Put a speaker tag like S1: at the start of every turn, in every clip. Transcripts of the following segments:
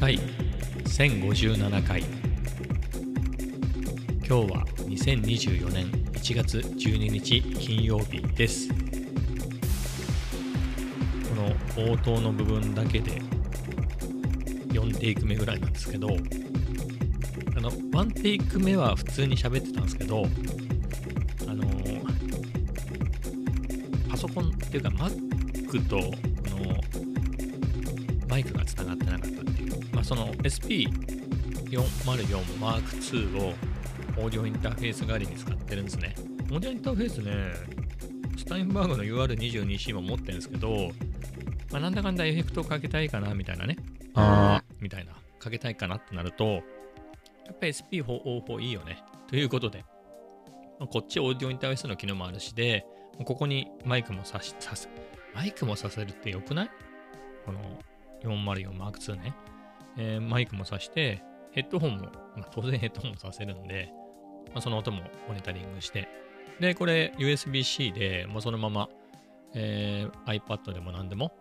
S1: 第1057回。今日は2024年1月12日金曜日です。この冒頭の部分だけで4テイク目ぐらいなんですけどあの1テイク目は普通に喋ってたんですけどあのパソコンっていうか Mac とこのマイクがつながってなかったっていう、まあ、その SP404 Mark II をオーディオインターフェース代わりに使ってるんですね。オーディオインターフェースね、スタインバーグの UR22C も持ってるんですけど、まあ、なんだかんだエフェクトをかけたいかなみたいなね、あー。みたいな、かけたいかなってなると、やっぱり SP404 いいよね。ということで、まあこっちオーディオインターフェースの機能もあるしで、ここにマイクもさし、さす、マイクもさせるってよくない？この 404M2 ね、えーマイクもさして、ヘッドホンも、まあ、当然ヘッドホンもさせるんで、まあ、その音もモニタリングして、で、これ USB-C でもうそのまま、えー iPad でも何でも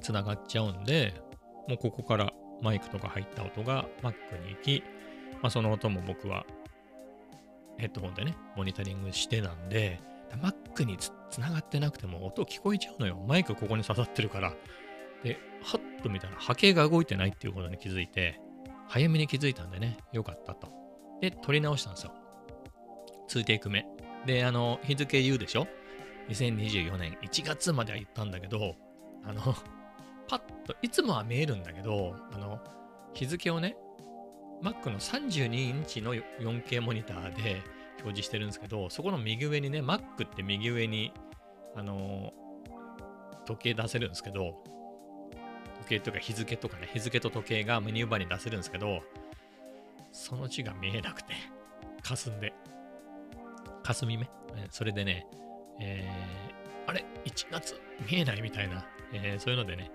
S1: つながっちゃうんで、もうここからマイクとか入った音が Mac に行き、まあ、その音も僕はヘッドホンでね、モニタリングしてなんで、Mac につながってなくても音聞こえちゃうのよ。マイクここに刺さってるから。で、ハッと見たら波形が動いてないっていうことに気づいて、早めに気づいたんでね、よかったと。で、撮り直したんですよ。2テイク目。で、あの、日付言うでしょ ?2024 年1月までは言ったんだけど、あの、パッと、いつもは見えるんだけど、あの、日付をね、Mac の32インチの 4K モニターで表示してるんですけど、そこの右上にね、Mac って右上に、あの、時計出せるんですけど、時計とか日付とかね、日付と時計がメニューバーに出せるんですけど、その字が見えなくて、霞んで、霞目それでね、えー、あれ ?1 月？見えないみたいな、えーそういうのでね、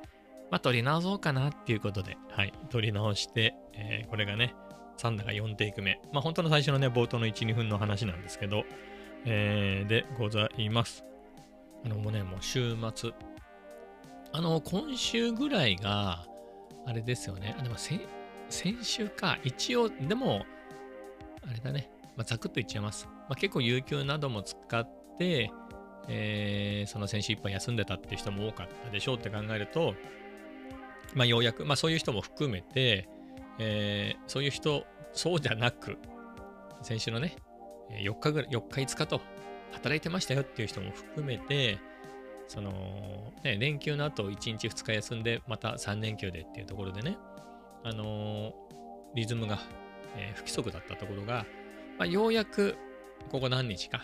S1: まあ、撮り直そうかなっていうことで、はい、撮り直して、えーこれがね、3だか4テイク目。まあ、本当の最初のね、冒頭の1、2分の話なんですけど、えーでございます。あの、もうね、もう週末、あの、今週ぐらいが、あれですよね。あ、でも先、先週か。一応、でも、あれだね。まあ、ざくっと言っちゃいます。まあ、結構、有給なども使って、えーその先週いっぱい休んでたっていう人も多かったでしょうって考えると、まあ、ようやく、まあ、そういう人も含めて、えーそういう人、そうじゃなく、先週のね、4日ぐらい、4日5日と働いてましたよっていう人も含めて、その、ね、連休の後1日2日休んで、また3連休でっていうところでね、あのーリズムが、えー不規則だったところが、まあ、ようやくここ何日か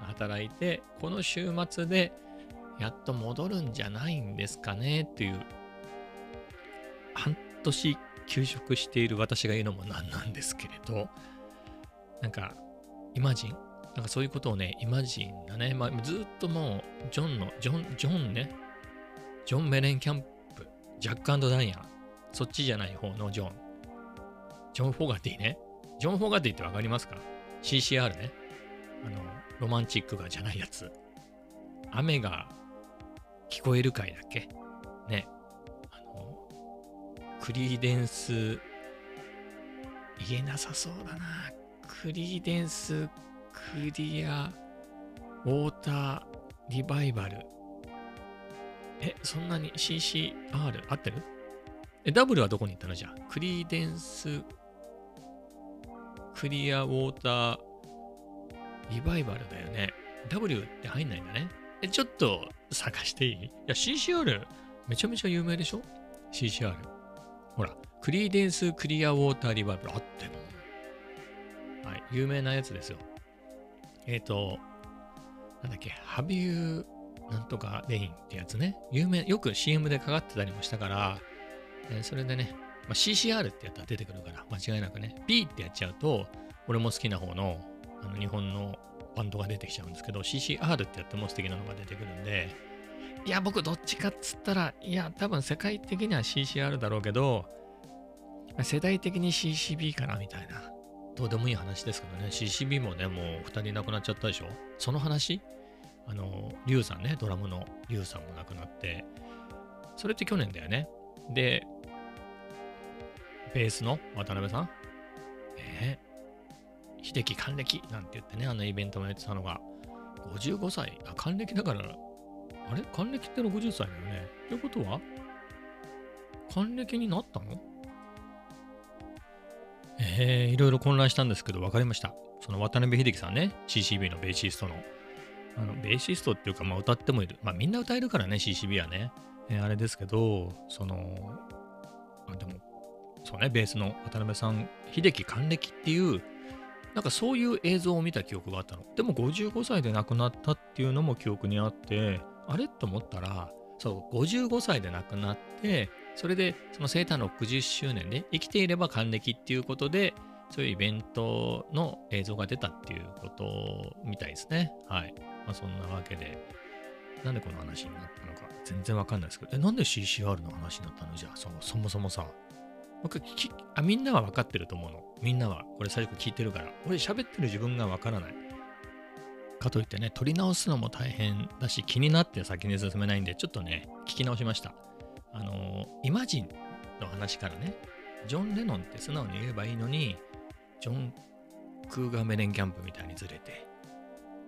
S1: 働いて、この週末でやっと戻るんじゃないんですかねっていう、半年休職している私が言うのもなんなんですけれど、なんか、イマジン、なんかそういうことをね、イマジンだね、まあ、ずっともう、ジョンの、ジョン、ジョンね、ジョン・メレンキャンプ、ジャックダイアン、そっちじゃない方のジョン、ジョン・フォガティね、ジョン・フォガティってわかりますか ?CCR ね、あの、ロマンチックがじゃないやつ。雨が聞こえるかいだっけ？ね。あの、クリーデンス、言えなさそうだな。クリーデンス、クリア、ウォーター、リバイバル。え、そんなに CCR 合ってる？え、ダブルはどこに行ったの？じゃあ。クリーデンス、クリア、ウォーター、リバイバルだよね。W って入んないんだね。え、ちょっと探していい？いや、CCR めちゃめちゃ有名でしょ ?CCR。ほら、クリーデンスクリアウォーターリバイバルあっての。はい、有名なやつですよ。えっ、と、なんだっけ、ハビューなんとかレインってやつね。有名、よく CM でかかってたりもしたから、えーそれでね、まあ、CCR ってやったら出てくるから、間違いなくね。B ってやっちゃうと、俺も好きな方のあの日本のバンドが出てきちゃうんですけど、CCR ってやっても素敵なのが出てくるんで、いや、僕どっちかっつったら、いや、多分世界的には CCR だろうけど、世代的に CCB かなみたいな。どうでもいい話ですけどね、CCB もね、もう2人亡くなっちゃったでしょ？その話？あの、リュウさんね、ドラムのリュウさんも亡くなって、それって去年だよね？で、ベースの渡辺さん？えー、秀樹還暦なんて言ってね、あのイベントもやってたのが、55歳。あ、還暦だから、あれ？還暦って60歳だよね。ということは？還暦になったの？えー、いろいろ混乱したんですけど、分かりました。その渡辺秀樹さんね、CCB のベーシストの。あのベーシストっていうか、まあ、歌ってもいる。まあ、みんな歌えるからね、CCB はね。えー、あれですけど、その、あでも、そうね、ベースの渡辺さん、秀樹還暦っていう、なんかそういう映像を見た記憶があったの。でも55歳で亡くなったっていうのも記憶にあって、あれ？と思ったら、そう、55歳で亡くなって、それでその生誕60周年で生きていれば還暦っていうことで、そういうイベントの映像が出たっていうことみたいですね。はい。まあそんなわけで、なんでこの話になったのか全然わかんないですけど、え、なんで CCR の話になったの？じゃあ、そそもそもさ、僕聞きあ、みんなは分かってると思うの。みんなは、これ最初聞いてるから。俺喋ってる自分が分からない。かといってね、撮り直すのも大変だし、気になって先に進めないんで、ちょっとね、聞き直しました。あのイマジンの話からね、ジョン・レノンって素直に言えばいいのに、ジョン・クーガーメレンキャンプみたいにずれて、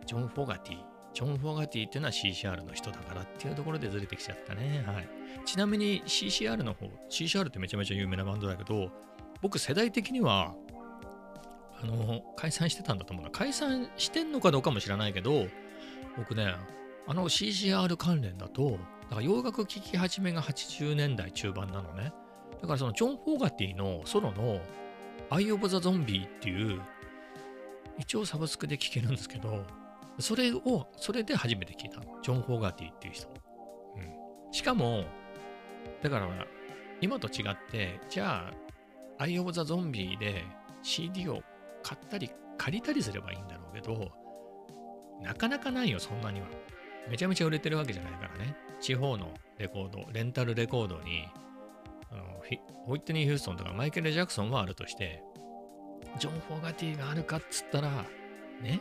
S1: ジョン・フォガティ、ジョン・フォガティっていうのは CCR の人だからっていうところでずれてきちゃったね。はい。ちなみに CCR の方、CCR ってめちゃめちゃ有名なバンドだけど、僕世代的には、あの、解散してたんだと思うな。解散してんのかどうかも知らないけど、僕ね、あの CCR 関連だと、だから洋楽聴き始めが80年代中盤なのね。だからそのジョン・フォーガティのソロの Eye of the Zombie っていう、一応サブスクで聴けるんですけど、それを、それで初めて聞いたの。ジョン・フォーガティっていう人。うん。しかも、だから今と違って、じゃあ、Eye of the Zombie で CD を買ったり借りたりすればいいんだろうけど、なかなかないよ、そんなには。めちゃめちゃ売れてるわけじゃないからね。地方のレコード、レンタルレコードに、あのホイットニー・ヒューストンとかマイケル・ジャクソンはあるとして、ジョン・フォーガティがあるかっつったら、ね。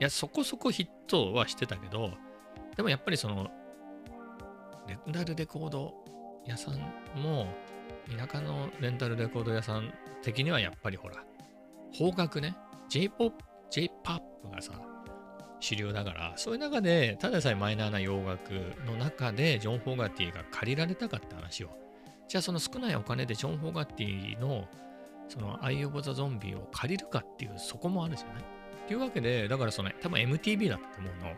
S1: いや、そこそこヒットはしてたけど、でもやっぱりその、レンタルレコード屋さんも、田舎のレンタルレコード屋さん的にはやっぱりほら、方角ね、J-POP、J-POP がさ、主流だから、そういう中で、たださえマイナーな洋楽の中で、ジョン・フォーガティが借りられたかって話を。じゃあ、その少ないお金でジョン・フォーガティの、その、アイ・オブ・ザ・ゾンビを借りるかっていう、そこもあるじゃない？っていうわけで、だからその、多分 MTV だったと思うの。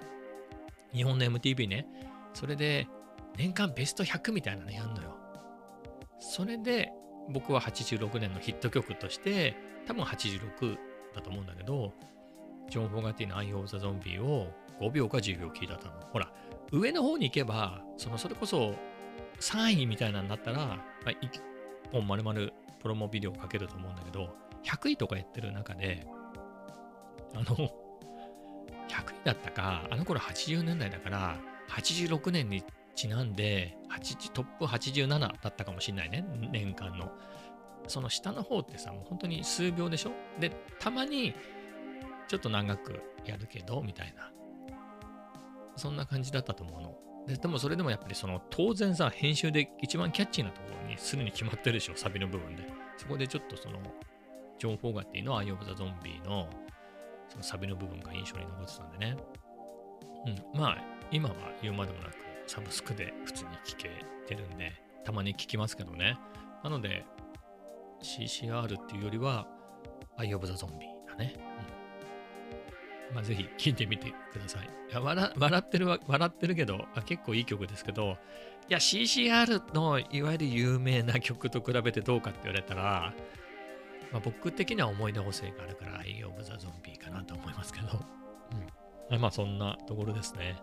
S1: 日本の MTV ね。それで、年間ベスト100みたいなのやんのよ。それで、僕は86年のヒット曲として、多分86だと思うんだけど、ジョン・フォーガティのアイ・オブ・ザ・ゾンビを5秒か10秒聞いたの。ほら、上の方に行けば、そのそれこそ3位みたいなのになったら、まあ、1本丸々プロモビデオをかけると思うんだけど、100位とかやってる中で、あの、100位だったか、あの頃80年代だから、86年にちなんで、トップ87だったかもしれないね、年間の。その下の方ってさ、もう本当に数秒でしょ？で、たまにちょっと長くやるけど、みたいな。そんな感じだったと思うの。ででもそれでもやっぱりその当然さ、編集で一番キャッチーなところにするに決まってるでしょ、サビの部分で。そこでちょっとその、ジョン・フォーガティの Eye of the Zombie のそのサビの部分が印象に残ってたんでね。うん。まあ、今は言うまでもなく、サブスクで普通に聴けてるんで、たまに聞きますけどね。なので、CCR っていうよりは、 Eye of the Zombie だね。まあ、ぜひ聴いてみてください。いや笑笑ってるわ笑ってるけどあ、結構いい曲ですけど、いや、CCR のいわゆる有名な曲と比べてどうかって言われたら、まあ、僕的には思い出補正があるから、アイ・オブ・ザ・ゾンビーかなと思いますけど、うん、まあそんなところですね。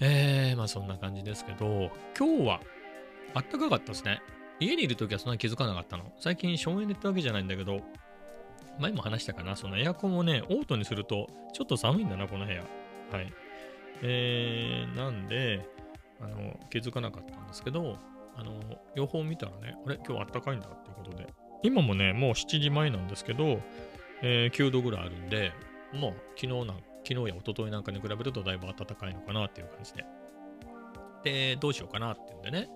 S1: えー、まあそんな感じですけど、今日はあったかかったですね。家にいるときはそんなに気づかなかったの。最近省エネってわけじゃないんだけど、前も話したかな、そのエアコンをね、オートにすると、ちょっと寒いんだな、この部屋。はい。えー、なんで、あの、気づかなかったんですけど、あの、予報見たらね、あれ、今日あったかいんだっていうことで。今もね、もう7時前なんですけど、えー、9度ぐらいあるんで、もう昨日な、昨日や一昨日なんかに比べるとだいぶ暖かいのかなっていう感じで。で、どうしようかなっていうんでね。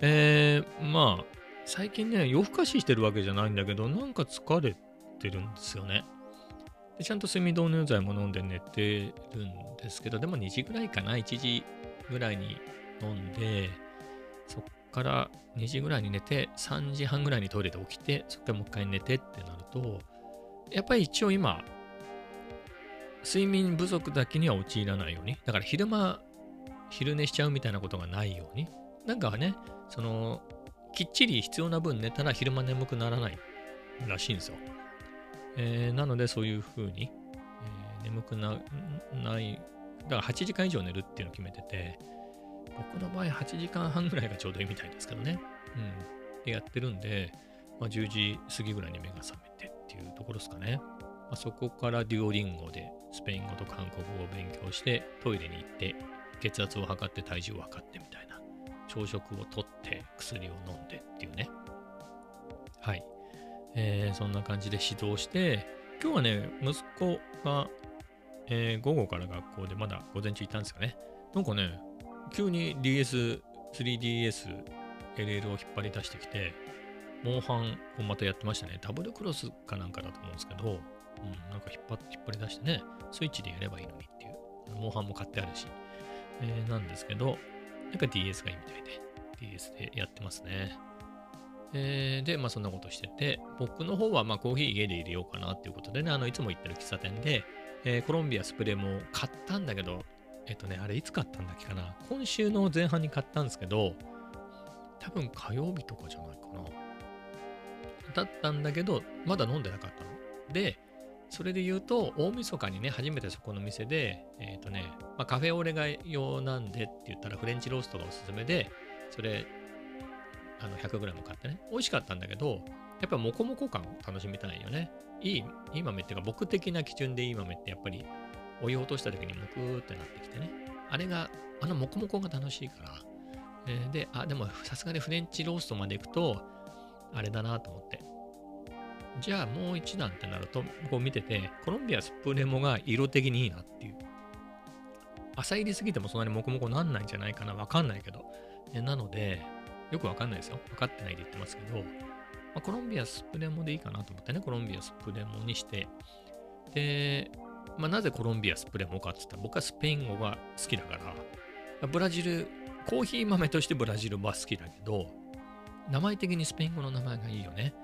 S1: えー、まあ、最近ね、夜更かししてるわけじゃないんだけど、なんか疲れててるんですよね。でちゃんと睡眠導入剤も飲んで寝てるんですけど、でも2時ぐらいかな、1時ぐらいに飲んで、そっから2時ぐらいに寝て、3時半ぐらいにトイレで起きて、そっからもう一回寝てってなると、やっぱり一応今、睡眠不足だけには陥らないように、だから昼間、昼寝しちゃうみたいなことがないように、なんかね、その、きっちり必要な分寝たら昼間眠くならないらしいんですよ。えー、なのでそういう風に、えー、眠くなない、だから8時間以上寝るっていうのを決めてて、僕の場合8時間半ぐらいがちょうどいいみたいですけどね。うん。でやってるんで、まあ、10時過ぎぐらいに目が覚めてっていうところですかね。まあ、そこからデュオリンゴでスペイン語と韓国語を勉強してトイレに行って血圧を測って体重を測ってみたいな朝食をとって薬を飲んでっていうねはい、えー、そんな感じで指導して今日はね息子が、えー、午後から学校でまだ午前中行ったんですかね。なんかね急に DS 3DS LL を引っ張り出してきてモンハンをまたやってましたね。ダブルクロスかなんかだと思うんですけどうん、なんか引っ張引っ張り出してね、スイッチでやればいいのにっていう、モンハンも買ってあるし、えー、なんですけど、なんか DS がいいみたいで、DS でやってますね。えー、で、まあそんなことしてて、僕の方はまコーヒー家で入れようかなっていうことでね、あの、いつも行ってる喫茶店で、えー、コロンビアスプレーも買ったんだけど、えっ、とね、あれいつ買ったんだっけかな？今週の前半に買ったんですけど、多分火曜日とかじゃないかな。だったんだけど、まだ飲んでなかったの。で、それで言うと、大晦日にね、初めてそこの店で、えっ、ー、とね、まあ、カフェオレが用なんでって言ったらフレンチローストがおすすめで、それ、あの 100g 買ってね、美味しかったんだけど、やっぱモコモコ感を楽しみたいよね。いい、いい豆っていうか、僕的な基準でいい豆ってやっぱり、お湯落とした時にムクーってなってきてね。あれが、あのモコモコが楽しいから。えー、で、あ、でもさすがにフレンチローストまで行くと、あれだなと思って。じゃあもう一段ってなると、こう見てて、コロンビアスプレモが色的にいいなっていう。朝入りすぎてもそんなにモコモコなんないんじゃないかなわかんないけど。えなので、よくわかんないですよ。分かってないで言ってますけど、まあ、コロンビアスプレモでいいかなと思ってね、コロンビアスプレモにして。で、まあ、なぜコロンビアスプレモかって言ったら、僕はスペイン語が好きだから、ブラジル、コーヒー豆としてブラジルは好きだけど、名前的にスペイン語の名前がいいよね。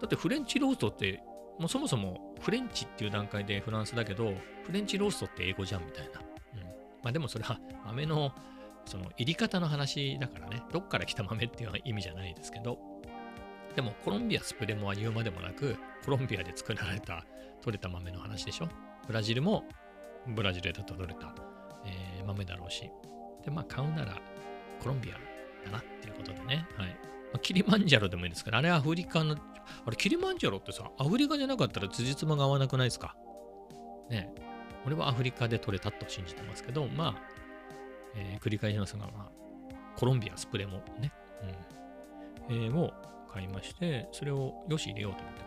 S1: だってフレンチローストって、もうそもそもフレンチっていう段階でフランスだけど、フレンチローストって英語じゃんみたいな。うん。まあでもそれは豆のその入り方の話だからね、どっから来た豆っていう意味じゃないですけど、でもコロンビアスプレモは言うまでもなく、コロンビアで作られた、取れた豆の話でしょ。ブラジルもブラジルで取れた、えー、豆だろうし。で、まあ買うならコロンビアだなっていうことでね。はい。まあ、キリマンジャロでもいいですから、あれアフリカのあれ、キリマンジャロってさ、アフリカじゃなかったら辻褄が合わなくないですか？ね俺はアフリカで取れたと信じてますけど、まあ、えー、繰り返しますが、まあ、コロンビア、スプレもね、うん、えー、を買いまして、それをよし入れようと思って、こ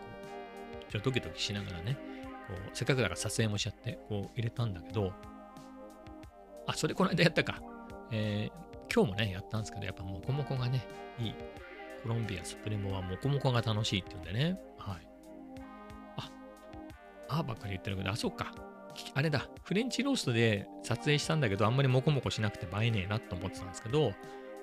S1: う、ちょっとドキドキしながらね、こう、せっかくだから撮影もしちゃって、こう入れたんだけど、あ、それこの間やったか。えー、今日もね、やったんですけど、やっぱモコモコがね、いい。コロンビアスプレモはモコモコが楽しいって言うんでね。はい。あ、あばっかり言ってるけど、あ、そっか。あれだ、フレンチローストで撮影したんだけど、あんまりモコモコしなくて映えねえなと思ってたんですけど、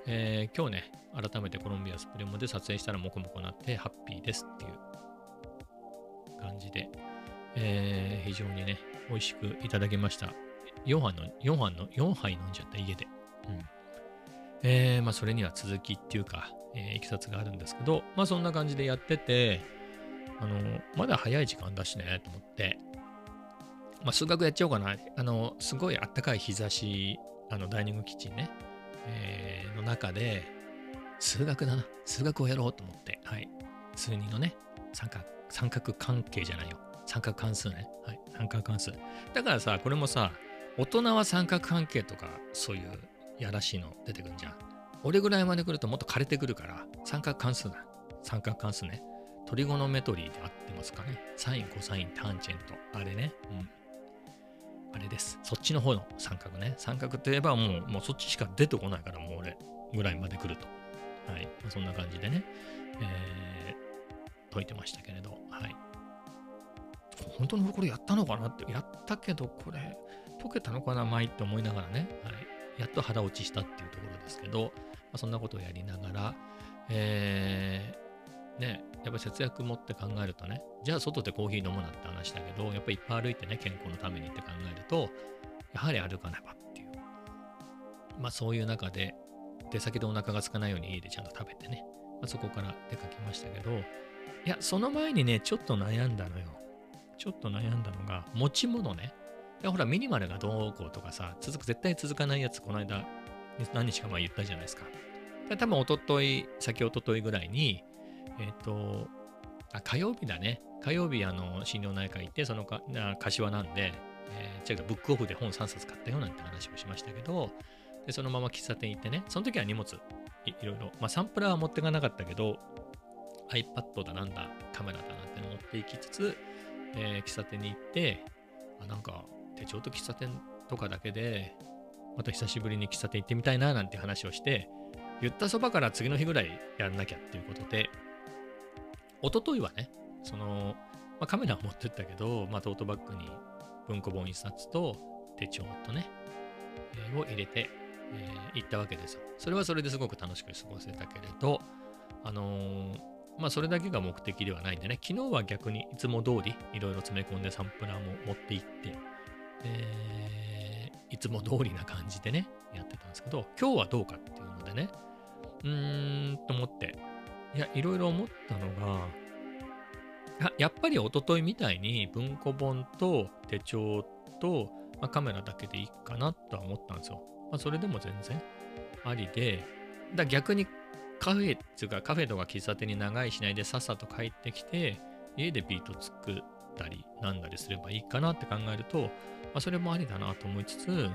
S1: えー、今日ね、改めてコロンビアスプレモで撮影したらモコモコになってハッピーですっていう感じで、えー、非常にね、美味しくいただきました。4杯の、4杯の、4杯飲んじゃった家で。うん。えー、まあそれには続きっていうか、えー、いきさつがあるんですけど、まあそんな感じでやってて、あの、まだ早い時間だしね、と思って、まあ数学やっちゃおうかな。あの、すごいあったかい日差し、あの、ダイニングキッチンね、えー、の中で、数学だな。数学をやろうと思って、はい。数人のね、三角、三角関係じゃないよ。三角関数ね。はい。三角関数。だからさ、これもさ、大人は三角関係とか、そういうやらしいの出てくるじゃん。俺ぐらいまで来るともっと枯れてくるから、三角関数だ。三角関数ね。トリゴノメトリーで合ってますかね。サイン、コサイン、タンジェント。あれね。うん。あれです。そっちの方の三角ね。三角といえばもう、もうそっちしか出てこないから、もう俺ぐらいまで来ると。はい。そんな感じでね。えー、解いてましたけれど、はい。本当にこれやったのかなって、やったけど、これ、解けたのかな、前って思いながらね、はい。やっと腹落ちしたっていうところですけど、まあ、そんなことをやりながら、えー、ね、やっぱ節約持って考えるとね、じゃあ外でコーヒー飲むなって話だけど、やっぱいっぱい歩いてね、健康のためにって考えると、やはり歩かねばっていう。まあそういう中で、出先でお腹が空かないように家でちゃんと食べてね、まあ、そこから出かけましたけど、いや、その前にね、ちょっと悩んだのよ。ちょっと悩んだのが、持ち物ね。いやほら、ミニマルがどうこうとかさ、続く、絶対続かないやつ、この間、何日か前言ったじゃないですか。多分、おととい、先おとといぐらいに、えっ、ー、と、あ、火曜日だね。火曜日、あの、心療内科行って、そのか、な柏なんで、えー、違う、ブックオフで本3冊買ったよなんて話をしましたけど、で、そのまま喫茶店行ってね、その時は荷物いろいろ、まあ、サンプラーは持っていかなかったけど、iPad だなんだ、カメラだなんての持っていきつつ、えー、喫茶店に行って、あなんか手帳と喫茶店とかだけで、また久しぶりに喫茶店行ってみたいななんて話をして、言ったそばから次の日ぐらいやんなきゃっていうことで、一昨日はね、その、まあ、カメラを持ってったけど、まあ、トートバッグに文庫本一冊と手帳とね、えー、を入れて、えー、行ったわけですよ。それはそれですごく楽しく過ごせたけれど、あのー、まあそれだけが目的ではないんでね、昨日は逆にいつも通りいろいろ詰め込んでサンプラーも持って行って、えー、いつも通りな感じでね、やってたんですけど、今日はどうかっていうのでね、うーんと思って、いや、いろいろ思ったのが、やっぱり一昨日みたいに文庫本と手帳と、まあ、カメラだけでいいかなとは思ったんですよ。まあ、それでも全然ありで、だ逆にカフェっていうかカフェとか喫茶店に長いしないでさっさと帰ってきて、家でビート作ったりなんだりすればいいかなって考えると、まあ、それもありだなと思いつつ、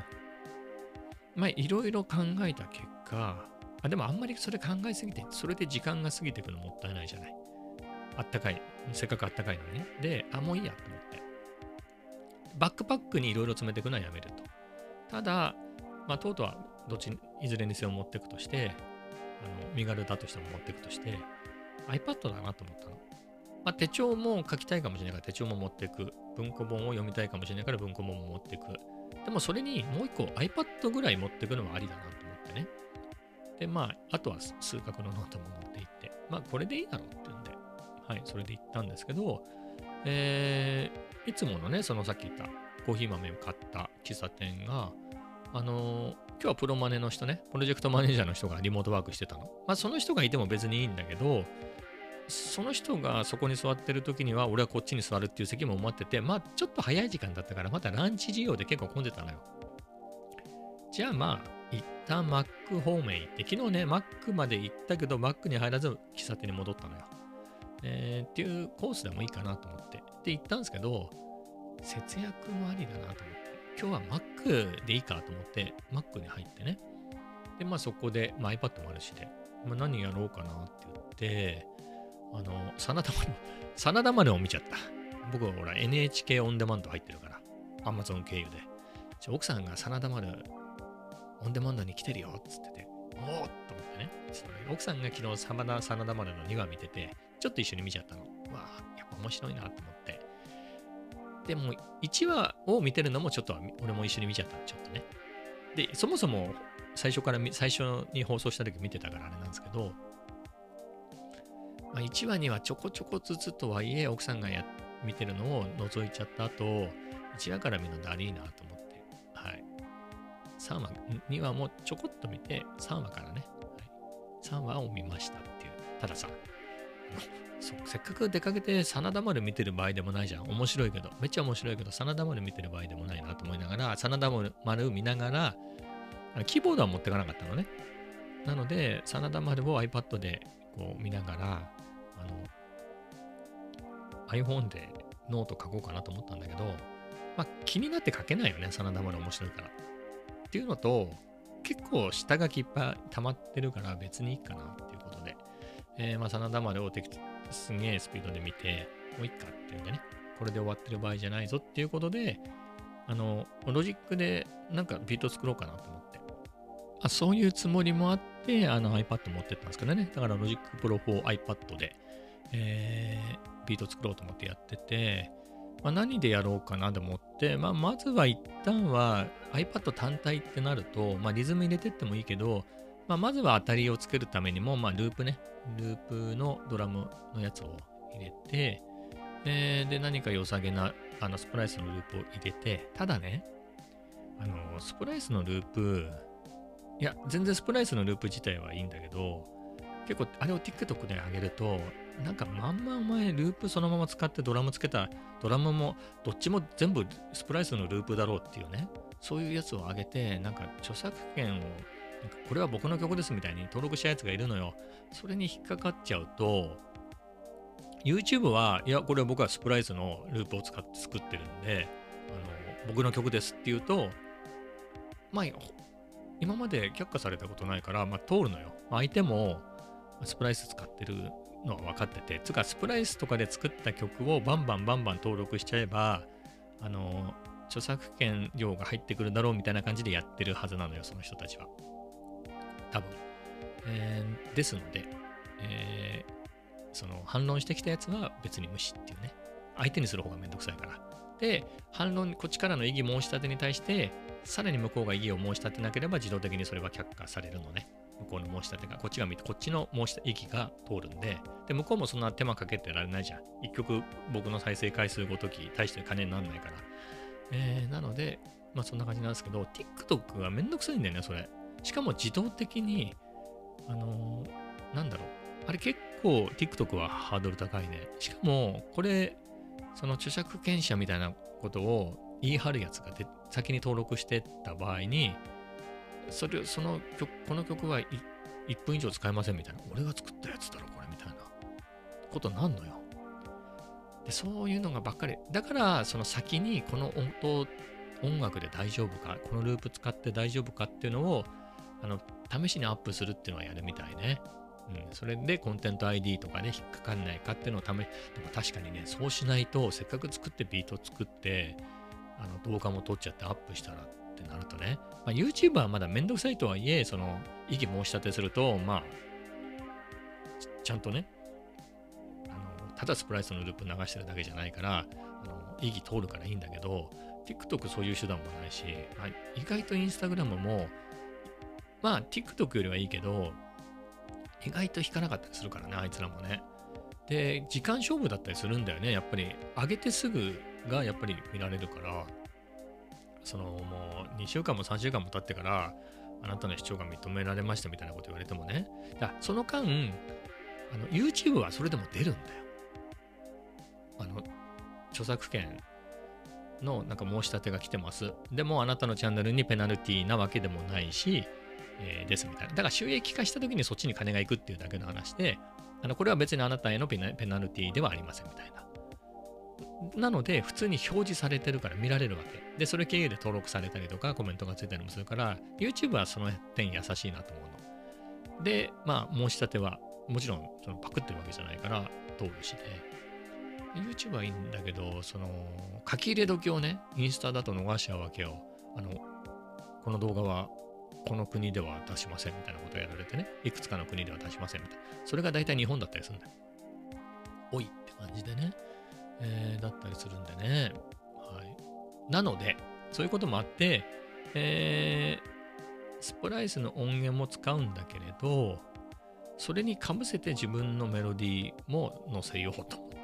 S1: まあいろいろ考えた結果、あでもあんまりそれ考えすぎて、それで時間が過ぎていくのもったいないじゃない。あったかい。せっかくあったかいのにね。で、あ、もういいやと思って。バックパックにいろいろ詰めていくのはやめると。ただ、まあ、トートはどっちいずれにせよ持っていくとして、あの身軽だとしても持っていくとして、iPad だなと思ったの。まあ、手帳も書きたいかもしれないから手帳も持っていく。文庫本を読みたいかもしれないから文庫本も持っていく。でもそれにもう一個 iPad ぐらい持っていくのもありだなと思ってね。で、まあ、あとは数学のノートも持っていって、まあ、これでいいだろうって言うんで、はい、それで行ったんですけど、えー、いつものね、そのさっき言ったコーヒー豆を買った喫茶店が、あのー、今日はプロマネの人ね、プロジェクトマネージャーの人がリモートワークしてたの。まあ、その人がいても別にいいんだけど、その人がそこに座ってる時には、俺はこっちに座るっていう席も持ってて、まあ、ちょっと早い時間だったから、またランチ需要で結構混んでたのよ。じゃあまあ、一旦マック方面行って、昨日ね、マックまで行ったけど、マックに入らず喫茶店に戻ったのよ。えー、っていうコースでもいいかなと思って。で、行ったんですけど、節約もありだなと思って。今日は Mac でいいかと思って、Mac に入ってね。で、まあそこで、まあ、iPad もあるしで、まあ、何やろうかなって言って、あの、真田丸、真田丸を見ちゃった。僕はほら NHK オンデマンド入ってるから、Amazon 経由で。奥さんが真田丸オンデマンドに来てるよっつってて、おおと思ってね。奥さんが昨日真田真田丸の2話見てて、ちょっと一緒に見ちゃったの。わあ、やっぱ面白いなと思って。でも、1話を見てるのもちょっと俺も一緒に見ちゃったのちょっとね。で、そもそも最初から最初に放送した時見てたからあれなんですけど、まあ、1話にはちょこちょこずつとはいえ奥さんがや見てるのを覗いちゃった後、1話から見るのだりーなと思って、3話、2話もちょこっと見て、3話からね、はい、3話を見ましたっていう。たださ、そうせっかく出かけて真田丸見てる場合でもないじゃん。面白いけど。めっちゃ面白いけど、真田丸見てる場合でもないなと思いながら、真田丸見ながら、キーボードは持ってかなかったのね。なので、真田丸を iPad でこう見ながら、あの、iPhone でノート書こうかなと思ったんだけど、まあ気になって書けないよね、真田丸面白いから。っていうのと、結構下書きいっぱい溜まってるから別にいいかなっていうことで、えー、まあ真田丸を適すげえスピードで見て、もういっかっていうんでね、これで終わってる場合じゃないぞっていうことで、あの、ロジックでなんかビート作ろうかなと思って。あ、そういうつもりもあって、あの iPad 持ってったんですけどね。だから Logic Pro 4 iPad で、えー、ビート作ろうと思ってやってて、まあ、何でやろうかなと思って、まあ、まずは一旦は iPad 単体ってなると、まあ、リズム入れてってもいいけど、まあ、まずは当たりをつけるためにも、まあ、ループね、ループのドラムのやつを入れて、えー、で、何か良さげなあのスプライスのループを入れて、ただね、あの、スプライスのループ、いや、全然スプライスのループ自体はいいんだけど、結構あれを TikTok で上げると、なんかまんまお前ループそのまま使ってドラムつけたドラムもどっちも全部スプライスのループだろうっていうね、そういうやつを上げて、なんか著作権を、これは僕の曲ですみたいに登録したやつがいるのよ。それに引っかかっちゃうと、YouTube は、いや、これは僕はスプライスのループを使って作ってるんで、あの僕の曲ですっていうと、まあ、今まで却下されたことないから、まあ、通るのよ。相手もスプライス使ってるのは分かってて、つかスプライスとかで作った曲をバンバンバンバン登録しちゃえば、あの、著作権料が入ってくるだろうみたいな感じでやってるはずなのよ、その人たちは。多分。えー、ですので、えー、その反論してきたやつは別に無視っていうね。相手にする方がめんどくさいから。で、反論、こっちからの異議申し立てに対して、さらに向こうが異議を申し立てなければ自動的にそれは却下されるのね。向こうの申し立てが、こっちが見て、こっちの申し異議が通るんで、で、向こうもそんな手間かけてられないじゃん。一曲僕の再生回数ごとき、大して金にならないから。えー、なので、まあそんな感じなんですけど、TikTok がめんどくさいんだよね、それ。しかも自動的に、あのー、なんだろう。あれ結構 TikTok はハードル高いね。しかも、これ、その著作権者みたいなことを言い張るやつがで先に登録してった場合に、それ、その曲、この曲は 1, 分以上使えませんみたいな。俺が作ったやつだろ、これ、みたいなことなんのよ。で、そういうのがばっかり。だから、その先にこの音と、音楽で大丈夫か、このループ使って大丈夫かっていうのを、あの、試しにアップするっていうのはやるみたいね。うん、それでコンテンツ ID とかね、引っかかんないかっていうのをため、でも確かにね、そうしないと、せっかく作ってビート作って、あの動画も撮っちゃってアップしたらってなるとね、まあ、YouTube はまだめんどくさいとはいえ、その、異議申し立てすると、まあ、ちゃんとね、あのただスプライスのループ流してるだけじゃないから、あの異議通るからいいんだけど、TikTok そういう手段もないし、意外と Instagram も、まあ TikTok よりはいいけど、意外と引かなかったりするからね、あいつらもね。で、時間勝負だったりするんだよね。やっぱり、上げてすぐがやっぱり見られるから、そのもう2週間も3週間も経ってから、あなたの視聴が認められましたみたいなこと言われてもね。だその間、あの YouTube はそれでも出るんだよ。あの、著作権のなんか申し立てが来てます。でもあなたのチャンネルにペナルティーなわけでもないし、えー、ですみたいな。だから収益化した時にそっちに金が行くっていうだけの話で、あのこれは別にあなたへのペナルティではありませんみたいな。なので、普通に表示されてるから見られるわけ。で、それ経由で登録されたりとか、コメントがついたりもするから、YouTube はその点優しいなと思うの。で、まあ、申し立ては、もちろんそのパクってるわけじゃないから、通るしで。YouTube はいいんだけど、その、書き入れ時をね、インスタだと逃しちゃうわけよ。あの、この動画はこの国では出しませんみたいなことをやられてね、いくつかの国では出しませんみたいな。それが大体日本だったりするんだよ。おいって感じでね、えー、だったりするんでね。はい。なので、そういうこともあって、えー、スプライスの音源も使うんだけれど、それにかぶせて自分のメロディーも載せようと思って、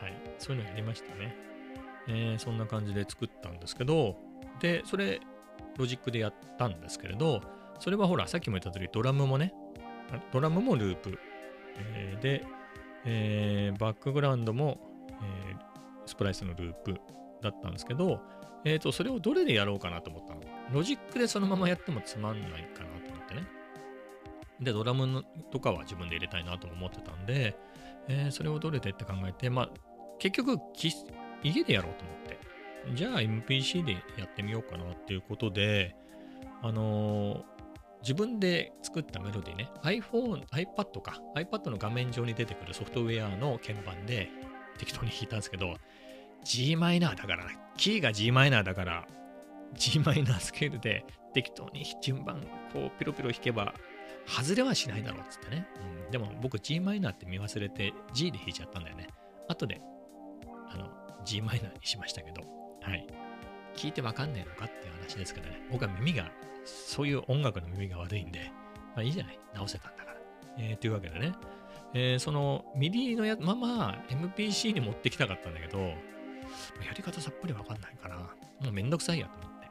S1: はい。そういうのやりましたね。えー、そんな感じで作ったんですけど、で、それ、ロジックでやったんですけれど、それはほら、さっきも言った通り、ドラムもね、ドラムもループ。えー、で、えー、バックグラウンドも、えー、スプライスのループだったんですけど、えっ、ー、と、それをどれでやろうかなと思ったの？ロジックでそのままやってもつまんないかなと思ってね。で、ドラムとかは自分で入れたいなと思ってたんで、えー、それをどれでって考えて、まあ、結局、家でやろうと思って。じゃあ MPC でやってみようかなっていうことで、あのー、自分で作ったメロディーね、iPhone、iPad か、iPad の画面上に出てくるソフトウェアの鍵盤で適当に弾いたんですけど、g マイナーだから、キーが g マイナーだから、G マイナースケールで適当に順番こうピロピロ弾けば外れはしないだろうっつってね、うん、でも僕 G マイナーって見忘れて G で弾いちゃったんだよね。後であの G マイナーにしましたけど。はい。聞いてわかんねえのかっていう話ですけどね。僕は耳がそういう音楽の耳が悪いんでまあいいじゃない。直せたんだから、えー、というわけでね、えー、その MIDI のやまま MPC に持ってきたかったんだけどやり方さっぱりわかんないからもうめんどくさいやと思って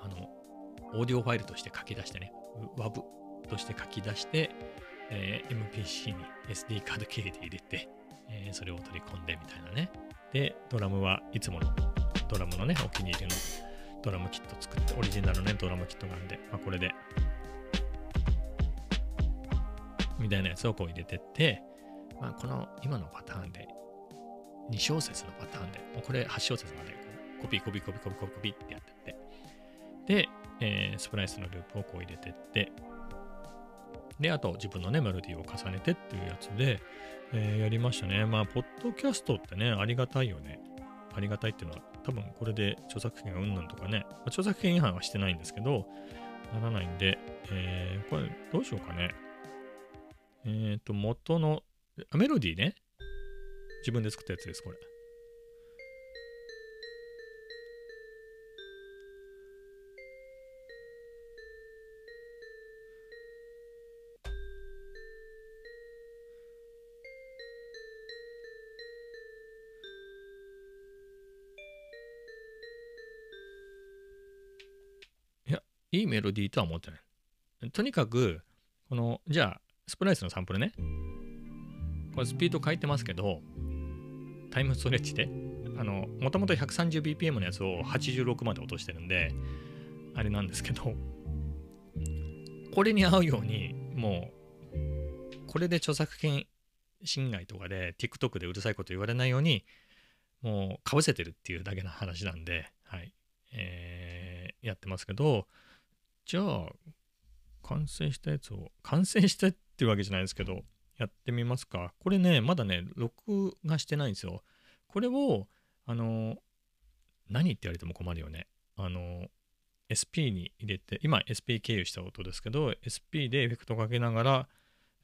S1: あのオーディオファイルとして書き出してね WAV として書き出して、えー、MPC に SD カード経由で入れて、えー、それを取り込んでみたいなね。で、ドラムはいつものドラムのね、お気に入りのドラムキット作って、オリジナルのね、ドラムキットがあるんで、まあ、これで、みたいなやつをこう入れてって、まあ、この今のパターンで、2小節のパターンで、もうこれ8小節までこうコピーコピーコピーコピーコピーコピってやってって、で、えー、スプライスのループをこう入れてって、で、あと自分のね、メロディーを重ねてっていうやつで、えー、やりましたね。まあ、ポッドキャストってね、ありがたいよね。ありがたいっていうのは、多分これで著作権がうんなんとかね、まあ、著作権違反はしてないんですけど、ならないんで、えー、これどうしようかね。えっ、ー、と、元の、メロディーね。自分で作ったやつです、これ。いいメロディーとは思ってない。とにかく、この、じゃあ、スプライスのサンプルね。これスピード変えてますけど、タイムストレッチで、あの、もともと 130bpm のやつを86まで落としてるんで、あれなんですけど、これに合うように、もう、これで著作権侵害とかで TikTok でうるさいこと言われないように、もうかぶせてるっていうだけの話なんで、はい。えー、やってますけど、じゃあ、完成したやつを、完成したっていうわけじゃないですけど、やってみますか。これね、まだね、録画してないんですよ。これを、あの、何って言われても困るよね。あの、SP に入れて、今 SP 経由した音ですけど、SP でエフェクトかけながら、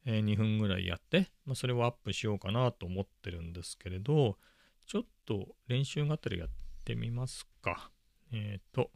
S1: えー、2分ぐらいやって、まあ、それをアップしようかなと思ってるんですけれど、ちょっと練習があったらやってみますか。えっ、ー、と、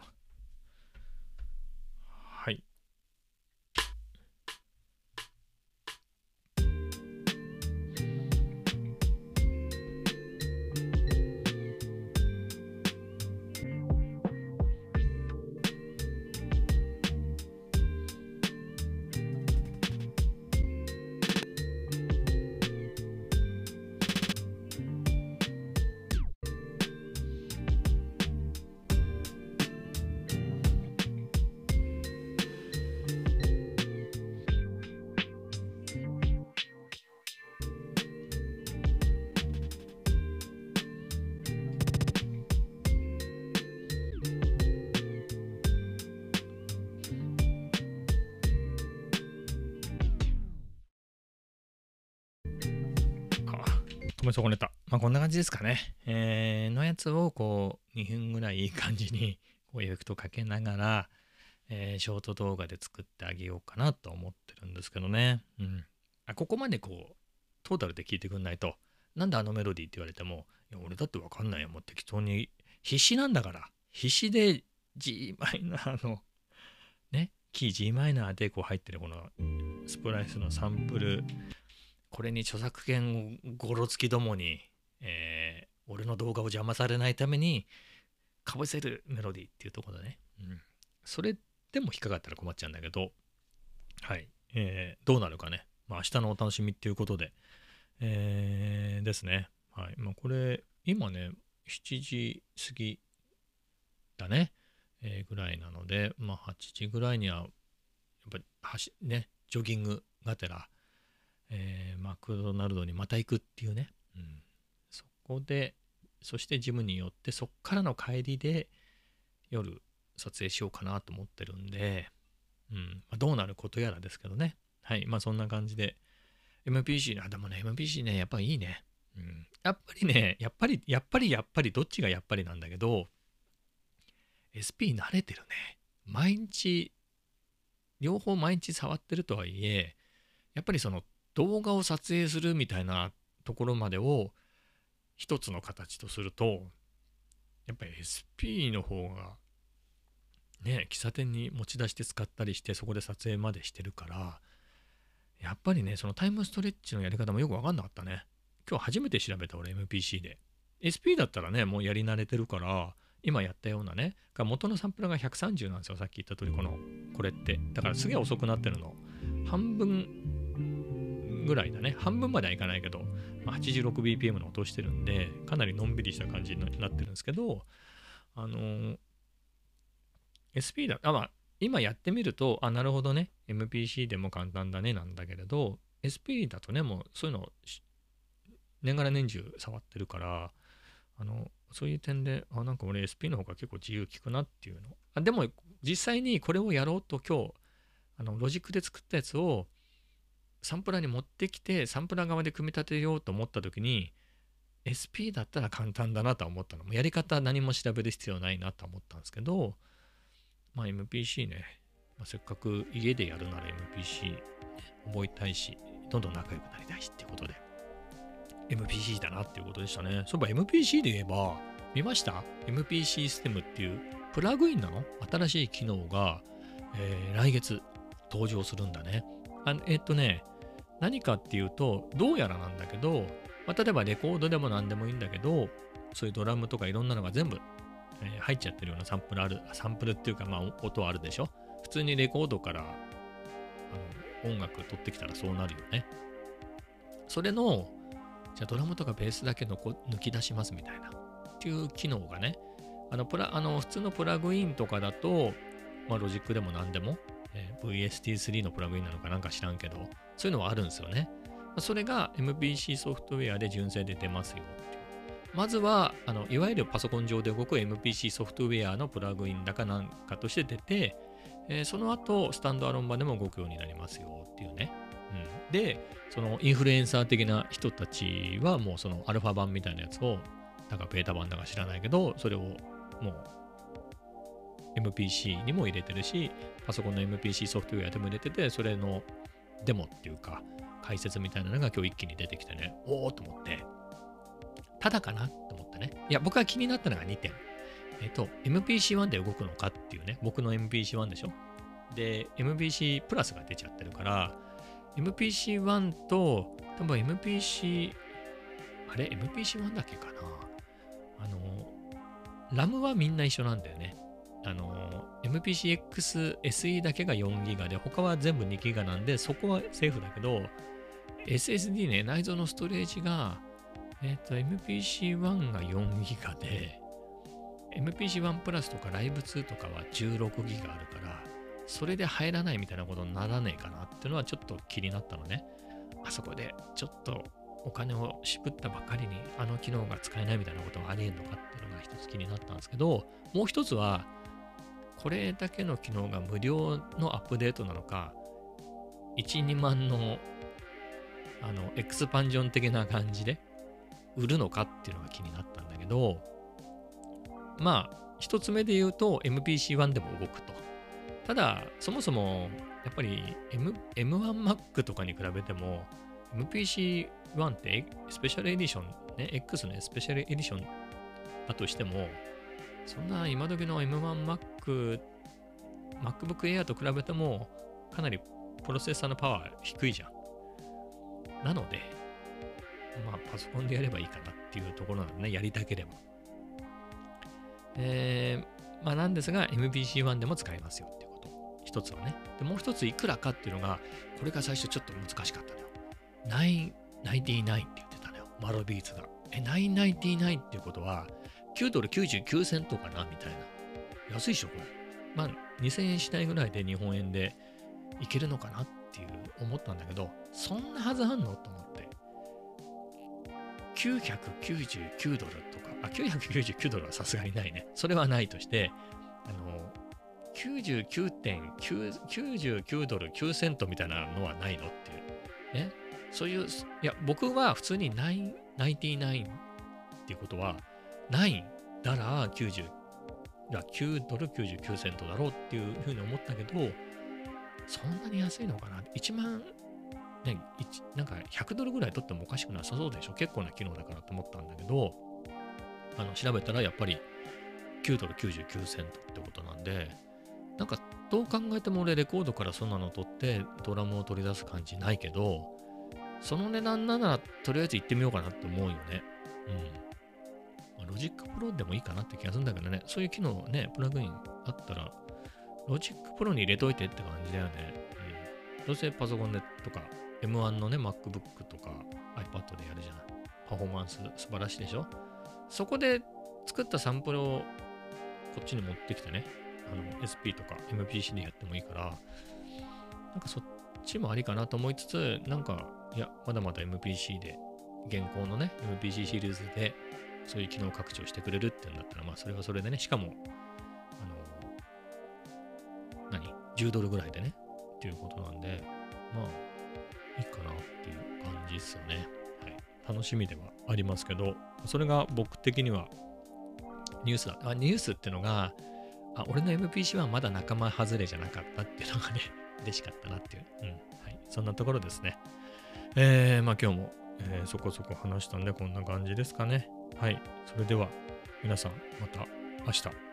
S1: じですかね。えー、のやつをこう、2分ぐらいいい感じに、こう、エフェクトかけながら、えー、ショート動画で作ってあげようかなと思ってるんですけどね。うん。あ、ここまでこう、トータルで聞いてくんないと、なんであのメロディーって言われても、いや、俺だってわかんないよ。もう適当に、必死なんだから。必死で g マイナーの、ね、キー g マイナーでこう入ってるこのスプライスのサンプルこれに著作権ごろつきどもに、えー、俺の動画を邪魔されないためにかぶせるメロディーっていうところだね。うん。それでも引っかかったら困っちゃうんだけど、はい。えー、どうなるかね。まあ、明日のお楽しみっていうことで、えー、ですね。はい。まあ、これ、今ね、7時過ぎだね。えー、ぐらいなので、まあ、8時ぐらいには、やっぱり、ね、ジョギングがてら、えー、マクドナルドにまた行くっていうね、うん、こでそしてジムに寄ってそっからの帰りで夜撮影しようかなと思ってるんで、うんまあ、どうなることやらですけどね。はいまあそんな感じで。MPC あでもね MPC ねやっぱいいね、うん、やっぱりねやっぱりやっぱりやっぱりどっちがやっぱりなんだけど SP 慣れてるね。毎日、両方毎日触ってるとはいえ、やっぱりその動画を撮影するみたいなところまでを一つの形とすると、やっぱり SP の方が、ね、喫茶店に持ち出して使ったりして、そこで撮影までしてるから、やっぱりね、そのタイムストレッチのやり方もよくわかんなかったね。今日初めて調べた俺 MPC で。SP だったらね、もうやり慣れてるから、今やったようなね、元のサンプラが130なんですよ、さっき言った通り、この、これって。だからすげえ遅くなってるの。半分ぐらいだね。半分まではいかないけど、86bpm の音してるんで、かなりのんびりした感じになってるんですけど、あの、SP だ、あ、まあ、今やってみると、あ、なるほどね、MPC でも簡単だねなんだけれど、SP だとね、もうそういうの、年がら年中触ってるから、あの、そういう点で、あ、なんか俺 SP の方が結構自由効くなっていうの。あでも、実際にこれをやろうと今日、あの、ロジックで作ったやつをサンプラーに持ってきて、サンプラー側で組み立てようと思った時に、SP だったら簡単だなと思ったの。やり方何も調べる必要ないなと思ったんですけど、まあ MPC ね、まあ、せっかく家でやるなら MPC 覚えたいし、どんどん仲良くなりたいしっていうことで、MPC だなっていうことでしたね。そういえば MPC で言えば、見ました ?MPC システムっていうプラグインなの？新しい機能が、えー、来月登場するんだね。あえっとね、何かっていうと、どうやらなんだけど、まあ、例えばレコードでも何でもいいんだけど、そういうドラムとかいろんなのが全部えー、入っちゃってるようなサンプルある、サンプルっていうか、まあ、音あるでしょ？普通にレコードからあの音楽取ってきたらそうなるよね。それの、じゃあドラムとかベースだけのこ抜き出しますみたいな、っていう機能がね、あのプラあの普通のプラグインとかだと、まあ、ロジックでも何でも、えー、VST3 のプラグインなのかなんか知らんけど、そういうのはあるんですよね。それが MPC ソフトウェアで純正で出ますよまずはあのいわゆるパソコン上で動く MPC ソフトウェアのプラグインだかなんかとして出て、えー、その後スタンドアロン版でも動くようになりますよっていうね。うん、で、そのインフルエンサー的な人たちはもうそのアルファ版みたいなやつを、なんかベータ版だか知らないけど、それをもう MPC にも入れてるし、パソコンの MPC ソフトウェアでも入れてて、それのデモっていうか、解説みたいなのが今日一気に出てきてね、おおと思って、ただかなと思ったね。いや、僕が気になったのが2点。えっ、と、MPC1 で動くのかっていうね、僕の MPC1 でしょ。で、MPC プラスが出ちゃってるから、MPC1 と、多分 MPC、あれ ?MPC1 だけかなあの、ラムはみんな一緒なんだよね。あの、MPCX SE だけが4ギガで、他は全部2ギガなんで、そこはセーフだけど、SSD ね、内蔵のストレージがえっ、ー、と、MPC-1 が4ギガで、MPC-1 プラスとかライブ2とかは16ギガあるから、それで入らないみたいなことにならねえかなっていうのはちょっと気になったのね。あそこでちょっとお金を渋ったばかりにあの機能が使えないみたいなことがありえんのかっていうのが一つ気になったんですけど、もう一つは、これだけの機能が無料のアップデートなのか、1、2万のあのエクスパンジョン的な感じで売るのかっていうのが気になったんだけど、まあ、一つ目で言うと MPC-1 でも動くと。ただ、そもそも、やっぱり、M、M1Mac とかに比べても、MPC-1 ってスペシャルエディション、ね、X のスペシャルエディションだとしても、そんな今時の M1Mac、MacBook Air と比べても、かなりプロセッサーのパワー低いじゃん。なので、まあ、パソコンでやればいいかなっていうところなんでね、やりたければ。えー、まあ、なんですが、MPC-1 でも使えますよっていうこと。一つはね。で、もう一ついくらかっていうのが、これが最初ちょっと難しかったのよ。999って言ってたのよ。マロビーツが。え、999っていうことは、9ドル99セントかなみたいな。安いでしょ、これ。まあ、2000円しないぐらいで日本円でいけるのかなっていう思ったんだけど、そんなはずあんの？と思って。999ドルとか、あ、999ドルはさすがにないね。それはないとして、あの、99.99ドル9セントみたいなのはないの？っていう。ね。そういう、いや、僕は普通に9、99っていうことは、9だら90、や、9ドル99セントだろうっていうふうに思ったけど、そんなに安いのかな ?1 万、ね、なんか100ドルぐらい取ってもおかしくなさそうでしょ？結構な機能だからと思ったんだけど、あの調べたらやっぱり9ドル99セントってことなんで、なんかどう考えても俺レコードからそんなの取ってドラムを取り出す感じないけど、その値段ならとりあえず行ってみようかなって思うよね。うん。 Logic Pro でもいいかなって気がするんだけどね、そういう機能ね、プラグインあったら、 Logic Pro に入れといてって感じだよね。うん。どうせパソコンでとか、M1 のね、MacBook とか iPad でやるじゃない。パフォーマンス素晴らしいでしょそこで作ったサンプルをこっちに持ってきてね、あの SP とか MPC でやってもいいから、なんかそっちもありかなと思いつつ、なんか、いや、まだまだ MPC で、現行のね、MPC シリーズで、そういう機能拡張してくれるってんだったら、まあ、それはそれでね、しかも、あの、何 ?10 ドルぐらいでね、っていうことなんで、まあ、いいかなっていう感じですよね。はい。楽しみではありますけど、それが僕的にはニュースだ。あニュースってのが、あ、俺の MPC はまだ仲間外れじゃなかったっていうのがね、嬉しかったなっていう。うん。はい。そんなところですね。えー、まあ今日も、えー、そこそこ話したんで、こんな感じですかね。はい。それでは、皆さん、また明日。